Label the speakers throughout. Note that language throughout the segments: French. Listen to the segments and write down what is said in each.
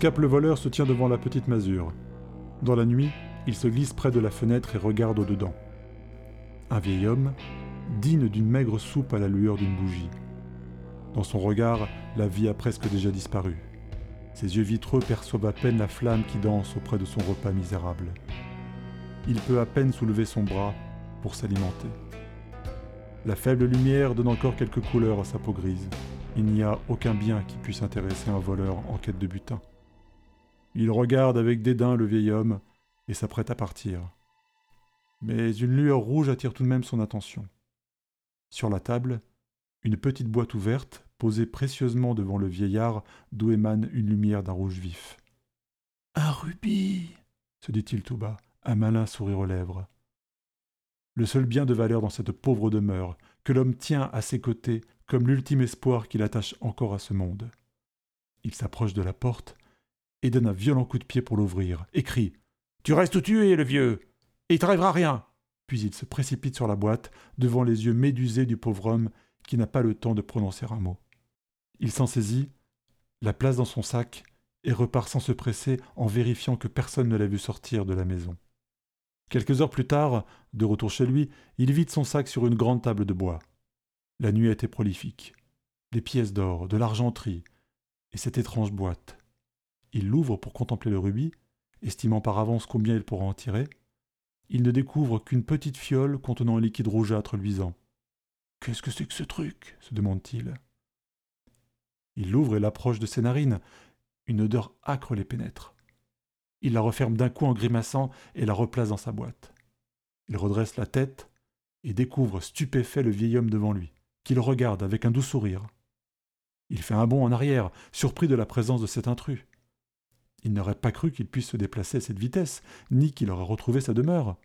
Speaker 1: Scap le voleur se tient devant la petite masure. Dans la nuit, il se glisse près de la fenêtre et regarde au-dedans. Un vieil homme, digne d'une maigre soupe à la lueur d'une bougie. Dans son regard, la vie a presque déjà disparu. Ses yeux vitreux perçoivent à peine la flamme qui danse auprès de son repas misérable. Il peut à peine soulever son bras pour s'alimenter. La faible lumière donne encore quelques couleurs à sa peau grise. Il n'y a aucun bien qui puisse intéresser un voleur en quête de butin. Il regarde avec dédain le vieil homme et s'apprête à partir. Mais une lueur rouge attire tout de même son attention. Sur la table, une petite boîte ouverte, posée précieusement devant le vieillard, d'où émane une lumière d'un rouge vif.
Speaker 2: Un rubis
Speaker 1: se dit-il tout bas, un malin sourire aux lèvres. Le seul bien de valeur dans cette pauvre demeure, que l'homme tient à ses côtés comme l'ultime espoir qu'il attache encore à ce monde. Il s'approche de la porte et donne un violent coup de pied pour l'ouvrir, et crie Tu restes tué, le vieux Et il t'arrivera rien Puis il se précipite sur la boîte, devant les yeux médusés du pauvre homme qui n'a pas le temps de prononcer un mot. Il s'en saisit, la place dans son sac, et repart sans se presser en vérifiant que personne ne l'a vu sortir de la maison. Quelques heures plus tard, de retour chez lui, il vide son sac sur une grande table de bois. La nuit été prolifique. Des pièces d'or, de l'argenterie, et cette étrange boîte. Il l'ouvre pour contempler le rubis, estimant par avance combien il pourra en tirer. Il ne découvre qu'une petite fiole contenant un liquide rougeâtre luisant. Qu'est-ce que c'est que ce truc? se demande-t-il. Il l'ouvre et l'approche de ses narines. Une odeur âcre les pénètre. Il la referme d'un coup en grimaçant et la replace dans sa boîte. Il redresse la tête et découvre stupéfait le vieil homme devant lui, qui le regarde avec un doux sourire. Il fait un bond en arrière, surpris de la présence de cet intrus. Il n'aurait pas cru qu'il puisse se déplacer à cette vitesse, ni qu'il aurait retrouvé sa demeure.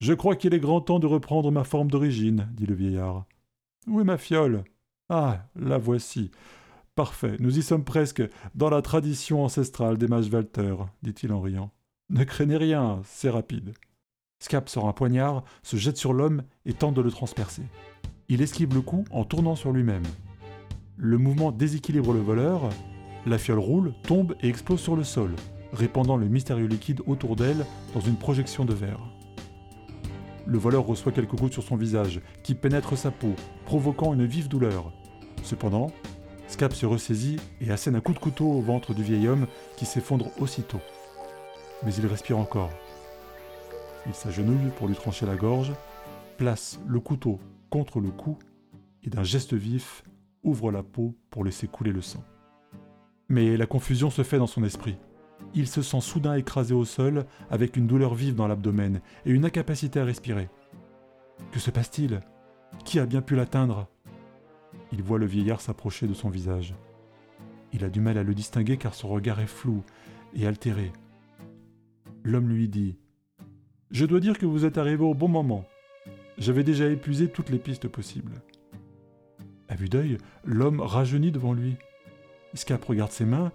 Speaker 1: Je crois qu'il est grand temps de reprendre ma forme d'origine, dit le vieillard. Où est ma fiole Ah, la voici. Parfait, nous y sommes presque, dans la tradition ancestrale des mages dit-il en riant. Ne craignez rien, c'est rapide. Scap sort un poignard, se jette sur l'homme et tente de le transpercer. Il esquive le coup en tournant sur lui-même. Le mouvement déséquilibre le voleur, la fiole roule, tombe et explose sur le sol, répandant le mystérieux liquide autour d'elle dans une projection de verre. Le voleur reçoit quelques gouttes sur son visage, qui pénètrent sa peau, provoquant une vive douleur. Cependant, Scap se ressaisit et assène un coup de couteau au ventre du vieil homme qui s'effondre aussitôt. Mais il respire encore. Il s'agenouille pour lui trancher la gorge, place le couteau contre le cou et d'un geste vif ouvre la peau pour laisser couler le sang. Mais la confusion se fait dans son esprit. Il se sent soudain écrasé au sol, avec une douleur vive dans l'abdomen et une incapacité à respirer. Que se passe-t-il? Qui a bien pu l'atteindre? Il voit le vieillard s'approcher de son visage. Il a du mal à le distinguer car son regard est flou et altéré. L'homme lui dit Je dois dire que vous êtes arrivé au bon moment. J'avais déjà épuisé toutes les pistes possibles. À vue d'œil, l'homme rajeunit devant lui. Scap regarde ses mains,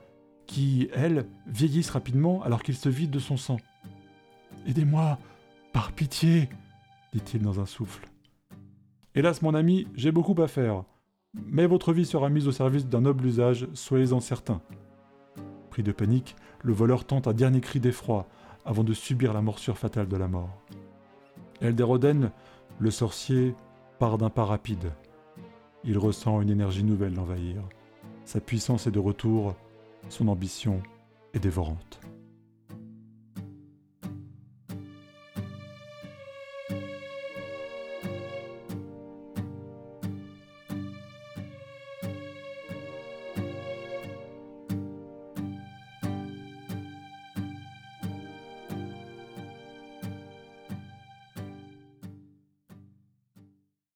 Speaker 1: qui, elles, vieillissent rapidement alors qu'il se vide de son sang. Aidez-moi, par pitié, dit-il dans un souffle. Hélas, mon ami, j'ai beaucoup à faire. Mais votre vie sera mise au service d'un noble usage, soyez-en certain. Pris de panique, le voleur tente un dernier cri d'effroi avant de subir la morsure fatale de la mort. Elderoden, le sorcier, part d'un pas rapide. Il ressent une énergie nouvelle l'envahir. Sa puissance est de retour, son ambition est dévorante.